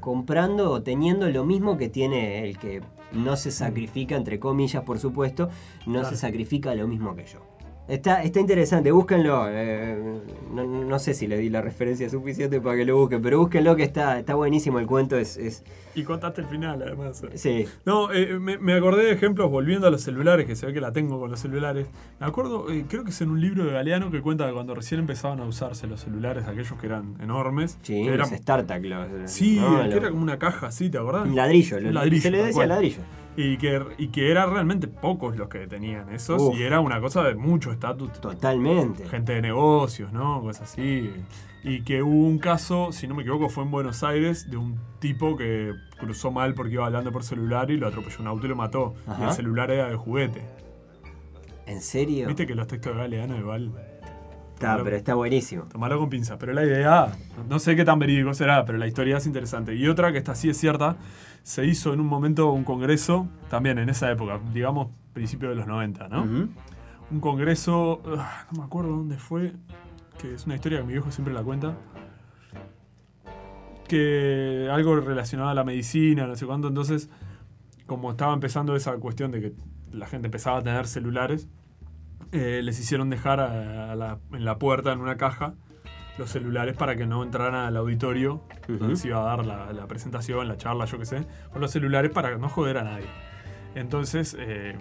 comprando o teniendo lo mismo que tiene el que no se sacrifica, entre comillas, por supuesto, no Claro. se sacrifica lo mismo que yo. Está, está interesante, búsquenlo. eh, no, no sé si le di la referencia suficiente para que lo busquen, pero búsquenlo que está, está buenísimo el cuento. Es, es- Y contaste el final, además. sí, No, eh, me, me acordé de ejemplos volviendo a los celulares, que se ve que la tengo con los celulares. Me acuerdo, eh, creo que es en un libro de Galeano que cuenta de cuando recién empezaban a usarse los celulares, aquellos que eran enormes. sí, que los eran, StarTAC. los- sí, ¿no? que Lo- era como una caja así, ¿te acordás? un ladrillo, lo- Un ladrillo, se le decía ladrillo. Y que, y que era realmente pocos los que tenían esos, Uf. y era una cosa de mucho estatus. Totalmente. Gente de negocios, ¿no? Cosas así. Y que hubo un caso, si no me equivoco, fue en Buenos Aires, de un tipo que cruzó mal porque iba hablando por celular y lo atropelló un auto y lo mató. Y el celular era de juguete. ¿En serio? Viste que los textos de Galeano igual. Está, pero está buenísimo. Tomalo con pinza. Pero la idea, no sé qué tan verídico será, pero la historia es interesante. Y otra que esta sí es cierta, se hizo en un momento un congreso, también en esa época, digamos principio de los 90, ¿no? Un congreso, ah, no me acuerdo dónde fue, que es una historia que mi viejo siempre la cuenta. Que algo relacionado a la medicina, no sé cuánto, entonces, como estaba empezando esa cuestión de que la gente empezaba a tener celulares, eh, les hicieron dejar a- a la- en la puerta, en una caja, los celulares para que no entraran al auditorio donde Ujú. se iba a dar la, la presentación, la charla, yo qué sé, con los celulares para no joder a nadie. Entonces, eh,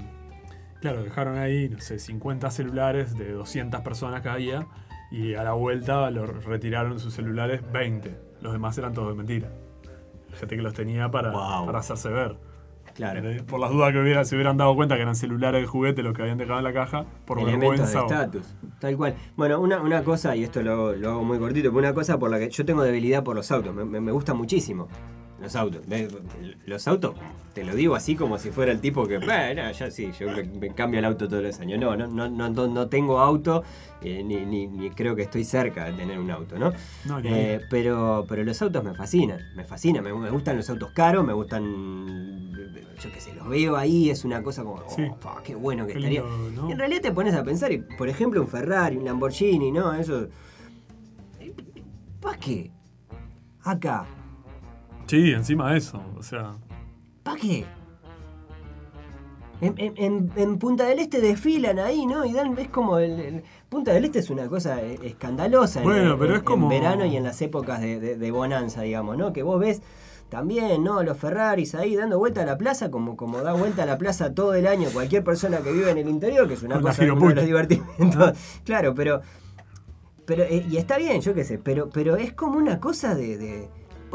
claro, dejaron ahí, no sé, 50 celulares de 200 personas que había y a la vuelta lo retiraron sus celulares 20. Los demás eran todos de mentira. Gente que los tenía para, Wow. para hacerse ver. Claro. ¿Entendés? Por las dudas que hubiera, se hubieran dado cuenta que eran celulares de juguete los que habían dejado en la caja, por Elementos de vergüenza. estatus, tal cual. Bueno, una, una cosa, y esto lo, hago- lo hago muy cortito, pero una cosa por la que yo tengo debilidad por los autos, me, me, gustan muchísimo los autos. Los autos, te lo digo así como si fuera el tipo que, bueno, ya sí, yo me, cambio el auto todos los años. No, no, no, no, no, tengo auto, eh, ni, ni, ni creo que estoy cerca de tener un auto, ¿no? Eh, pero, pero los autos me fascinan, me fascinan, me, me gustan los autos caros, me gustan, yo qué sé, los veo ahí, es una cosa como, oh, Sí. qué bueno que Qué estaría. lindo, ¿no? Y en realidad te pones a pensar, y, por ejemplo, un Ferrari, un Lamborghini, ¿no? Eso. ¿Para qué? Acá. Sí, encima de eso. O sea, ¿Para qué? En, en- en- en Punta del Este desfilan ahí, ¿no? Y dan, es como el, el- Punta del Este es una cosa eh, escandalosa en- Bueno, en, pero es en como- verano y en las épocas de, de- de bonanza, digamos, ¿no? Que vos ves también, ¿no? Los Ferraris ahí dando vuelta a la plaza, como, como da vuelta a la plaza todo el año cualquier persona que vive en el interior, que es una Con cosa uno de los divertimentos. [LAUGHS] Claro, pero. Pero, eh, y está bien, yo qué sé, pero, pero es como una cosa de.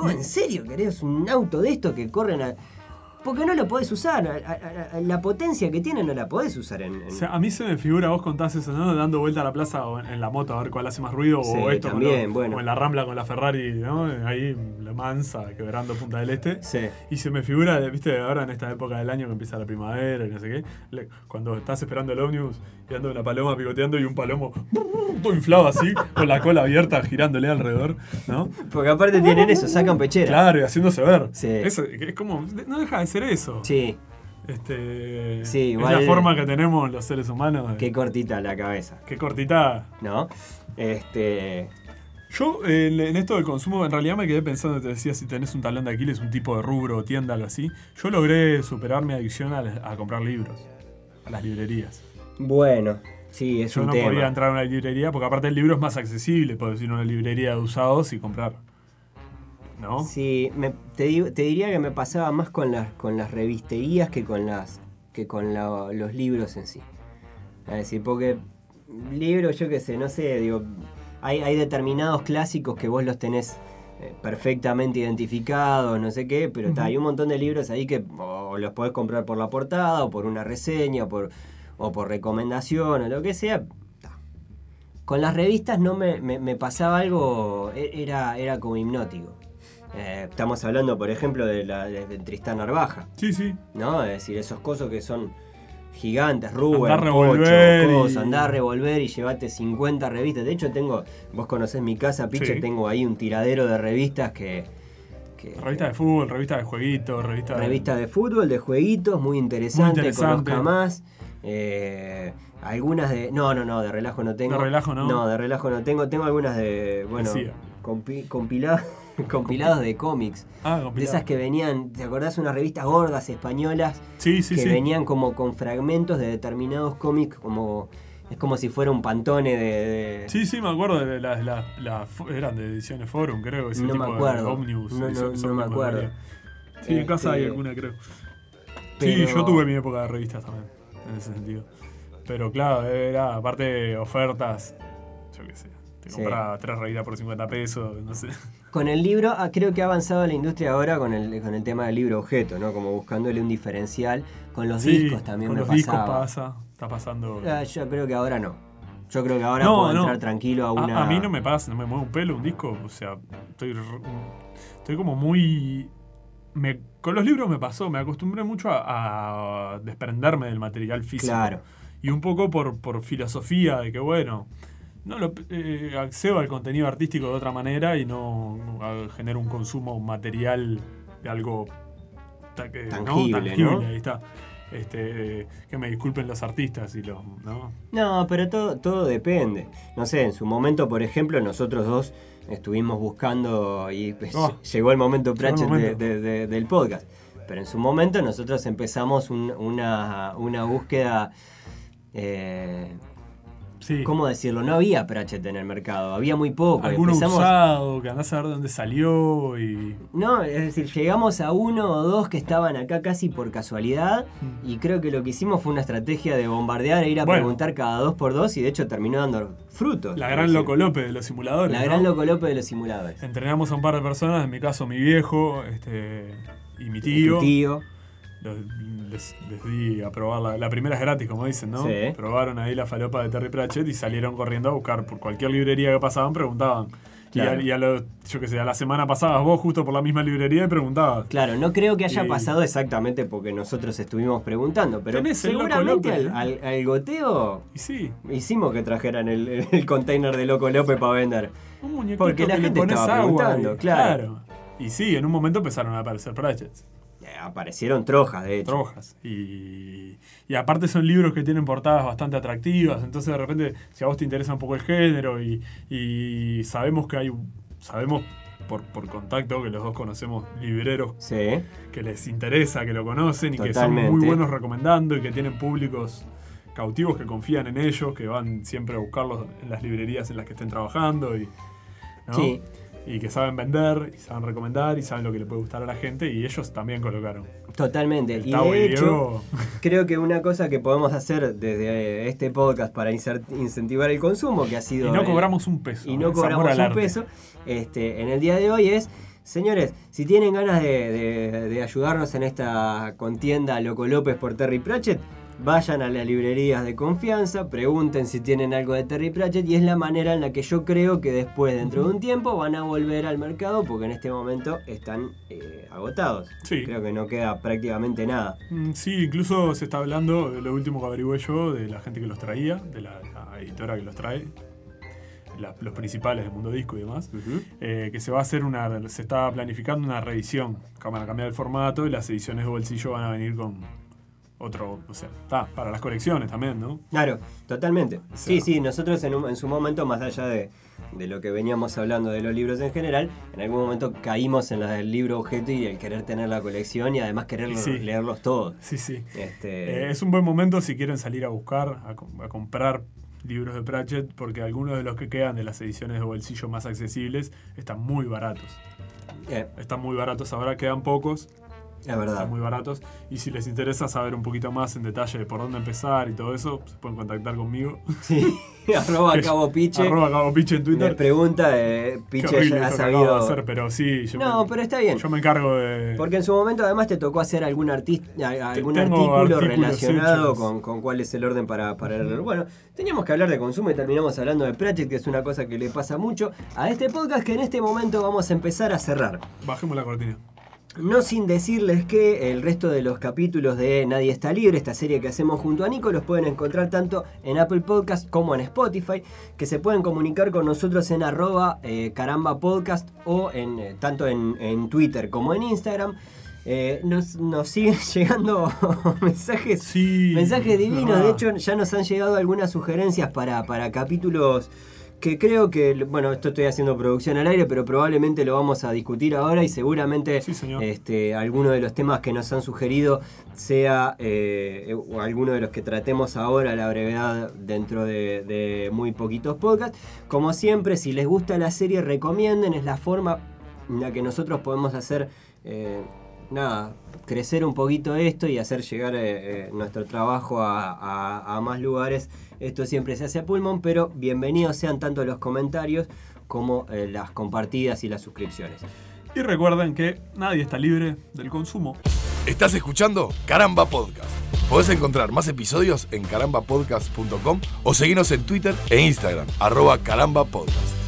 ¿En serio querés un auto de estos que corren a. Porque no lo podés usar. A- a- a- La potencia que tiene no la podés usar en. en- O sea, a mí se me figura, vos contás eso, ¿no? Dando vuelta a la plaza o en, en la moto a ver cuál hace más ruido, Sí, o esto, también, lo- bueno. o en la Rambla con la Ferrari, ¿no? Ahí, la mansa, quebrando Punta del Este. Sí. Y se me figura, viste, ahora en esta época del año que empieza la primavera y no sé qué, le- cuando estás esperando el ómnibus y anda una paloma picoteando y un palomo [LAUGHS] todo inflado así, con la cola abierta, girándole alrededor, ¿no? Porque aparte tienen eso, sacan pechera. Claro, y haciéndose ver. Sí. Eso, es como, no deja de ser eso. Sí, Este, Sí, es igual- la forma que tenemos los seres humanos. de- qué cortita la cabeza, Qué cortita. ¿no? Este. Yo eh, en esto del consumo en realidad me quedé pensando, te decía, si tenés un talón de Aquiles, un tipo de rubro, tienda, algo así. Yo logré superar mi adicción a, a comprar libros, a las librerías. Bueno, sí, es Yo un no tema. podía entrar a una librería porque aparte el libro es más accesible, puedes ir a una librería de usados y comprar. ¿No? Sí, me- te, te diría que me pasaba más con las, con las revisterías que con, las, que con la- los libros en sí. Es decir, porque libros, yo qué sé, no sé, digo, hay, hay determinados clásicos que vos los tenés eh, perfectamente identificados, no sé qué, pero hay un montón de libros ahí que o los podés comprar por la portada, o por una reseña, por, o por recomendación, o lo que sea. ta. Con las revistas no me, me- me pasaba algo, e- era, era como hipnótico. Eh, estamos hablando, por ejemplo, de, la, de, de Tristán Narvaja, Sí, sí. ¿no? Es decir, esos cosos que son gigantes, Rubén, Andá a Pocho, revolver y- andá a revolver y llevate 50 revistas. De hecho, tengo, vos conocés mi casa, Piche, Sí. tengo ahí un tiradero de revistas que... que- Revista de fútbol, revista de jueguitos, revista de... Revista de fútbol, de jueguitos, muy interesante, Muy interesante. conozca más. Eh, algunas de. No, no, no, de relajo no tengo. De relajo no. No, de relajo no tengo. Tengo algunas de. Bueno, compi- compila- [LAUGHS] compilados de cómics. Ah, De esas que venían, ¿te acordás? Unas revistas gordas españolas Sí, sí, que sí. venían como con fragmentos de determinados cómics, como. Es como si fuera un pantone de. de- Sí, sí, me acuerdo de las. eran de ediciones Forum, creo. Ese No me acuerdo. de Omnibus. No, no, ediciones no me acuerdo. Sí, en casa hay Este, alguna, creo. pero- Sí, yo tuve mi época de revistas también, en ese sentido. Pero claro, era aparte ofertas. Yo qué sé. Te Sí. compraba tres revistas por 50 pesos, no sé. Con el libro, ah, creo que ha avanzado la industria ahora con el, con el tema del libro objeto, ¿no? Como buscándole un diferencial. Con los Sí, discos también con me los discos pasaba. pasa, está pasando. Ah, yo creo que ahora no. Yo creo que ahora No, puedo no. entrar tranquilo a A- una. A, mí no me pasa, no me mueve un pelo un disco, o sea, estoy, estoy como muy... Me, con los libros me pasó, me acostumbré mucho a, a desprenderme del material físico. Claro. Y un poco por, por filosofía de que, bueno, no lo, eh, accedo al contenido artístico de otra manera y no, genero un consumo material de algo. Tangible, ¿no? ahí está. Este, que me disculpen los artistas y los, ¿no? No, pero todo, todo depende. No sé, en su momento, por ejemplo, nosotros dos estuvimos buscando y pues, Oh, llegó el momento Pratchett de- momento. de- de- del podcast. Pero en su momento nosotros empezamos un- una, una búsqueda. eh, Sí. ¿Cómo decirlo? No había Pratchett en el mercado, había muy poco. Alguno Empezamos- usado, que andás a ver de dónde salió y... No, es decir, llegamos a uno o dos que estaban acá casi por casualidad Mm. y creo que lo que hicimos fue una estrategia de bombardear e ir a Bueno. preguntar cada dos por dos y de hecho terminó dando frutos. La gran decir, Loco López de los simuladores. La ¿no? gran Loco López de los simuladores. Entrenamos a un par de personas, en mi caso mi viejo este, y mi tío. Tu tío. Los- les, les di a probar la, la primera es gratis, como dicen, ¿no? Sí. Probaron ahí la falopa de Terry Pratchett y salieron corriendo a buscar por cualquier librería que pasaban, preguntaban. Y a- Claro. Y, a, lo- yo qué sé, a la semana pasabas vos justo por la misma librería y preguntabas. Claro, no creo que haya Y- pasado exactamente porque nosotros estuvimos preguntando, pero seguramente al, ¿eh? al- al goteo Y sí, hicimos que trajeran el, el container de Loco López para vender. un muñequito Porque la que le gente pones estaba agua preguntando, y- claro. Y sí, en un momento empezaron a aparecer Pratchetts. Aparecieron trojas, de hecho. Trojas. Y, y aparte son libros que tienen portadas bastante atractivas. Entonces de repente, si a vos te interesa un poco el género y, y sabemos que hay. Sabemos por, por contacto que los dos conocemos libreros Sí. que les interesa, que lo conocen y que son muy buenos recomendando y que tienen públicos cautivos que confían en ellos, que van siempre a buscarlos en las librerías en las que estén trabajando y, ¿no? Sí. Y que saben vender y saben recomendar y saben lo que le puede gustar a la gente y ellos también colocaron. Totalmente. El Y de hecho, Diego, [LAUGHS] creo que una cosa que podemos hacer desde este podcast para incentivar el consumo, que ha sido. y no cobramos un peso. y no cobramos un arte. peso, este, en el día de hoy es Señores, si tienen ganas de, de- de ayudarnos en esta contienda Loco López por Terry Pratchett, vayan a las librerías de confianza, pregunten si tienen algo de Terry Pratchett y es la manera en la que yo creo que después, dentro de un tiempo, van a volver al mercado porque en este momento están eh, agotados. Sí. Creo que no queda prácticamente nada. Mm, Sí, incluso se está hablando, lo último que averigüé yo, de la gente que los traía, de la, la editora que los trae, la- los principales del mundo disco y demás, eh, que se va a hacer una, se está planificando una reedición, van a cambiar el formato y las ediciones de bolsillo van a venir con otro, no sé, está, para las colecciones también, ¿no? Claro, totalmente. sea- Sí, sí, nosotros en, un- en su momento, más allá de, de lo que veníamos hablando de los libros en general, en algún momento caímos en la del libro objeto y el querer tener la colección y además querer Sí. leerlos todos. Sí, sí. Este, Eh, es un buen momento si quieren salir a buscar, a comprar libros de Pratchett, porque algunos de los que quedan de las ediciones de bolsillo más accesibles están muy baratos. eh, Están muy baratos ahora, quedan pocos, es verdad. están muy baratos. Y si les interesa saber un poquito más en detalle de por dónde empezar y todo eso, se pueden contactar conmigo. Sí, [LAUGHS] arroba [LAUGHS] Cabo Piche. Arroba Cabo Piche en Me Twitter. pregunta, eh, Piche ya ha sabido. hacer, pero sí, yo, No, me, pero está bien. yo me encargo de... Porque en su momento además te tocó hacer algún, artista, algún artículo relacionado hechos. con, con cuál es el orden para, para leerlo. Bueno, teníamos que hablar de consumo y terminamos hablando de Pratchett, que es una cosa que le pasa mucho a este podcast que en este momento vamos a empezar a cerrar. Bajemos la cortina. No sin decirles que el resto de los capítulos de Nadie está libre, esta serie que hacemos junto a Nico, los pueden encontrar tanto en Apple Podcast como en Spotify, que se pueden comunicar con nosotros en arroba eh, caramba podcast o en, eh, tanto en, en Twitter como en Instagram. Eh, nos, nos siguen [LAUGHS] llegando [LAUGHS] mensajes, Sí. mensajes divinos, de hecho ya nos han llegado algunas sugerencias para, para capítulos que creo que, bueno, esto estoy haciendo producción al aire, pero probablemente lo vamos a discutir ahora y seguramente Sí, este, alguno de los temas que nos han sugerido sea eh, alguno de los que tratemos ahora a la brevedad dentro de, de muy poquitos podcasts. Como siempre, si les gusta la serie, recomienden, es la forma en la que nosotros podemos hacer, eh, nada, crecer un poquito esto y hacer llegar eh, eh, nuestro trabajo a, a- a más lugares. Esto siempre se hace a pulmón, pero bienvenidos sean tanto los comentarios como eh, las compartidas y las suscripciones. Y recuerden que nadie está libre del consumo. Estás escuchando Caramba Podcast. Podés encontrar más episodios en carambapodcast.com o seguirnos en Twitter e Instagram, arroba carambapodcast.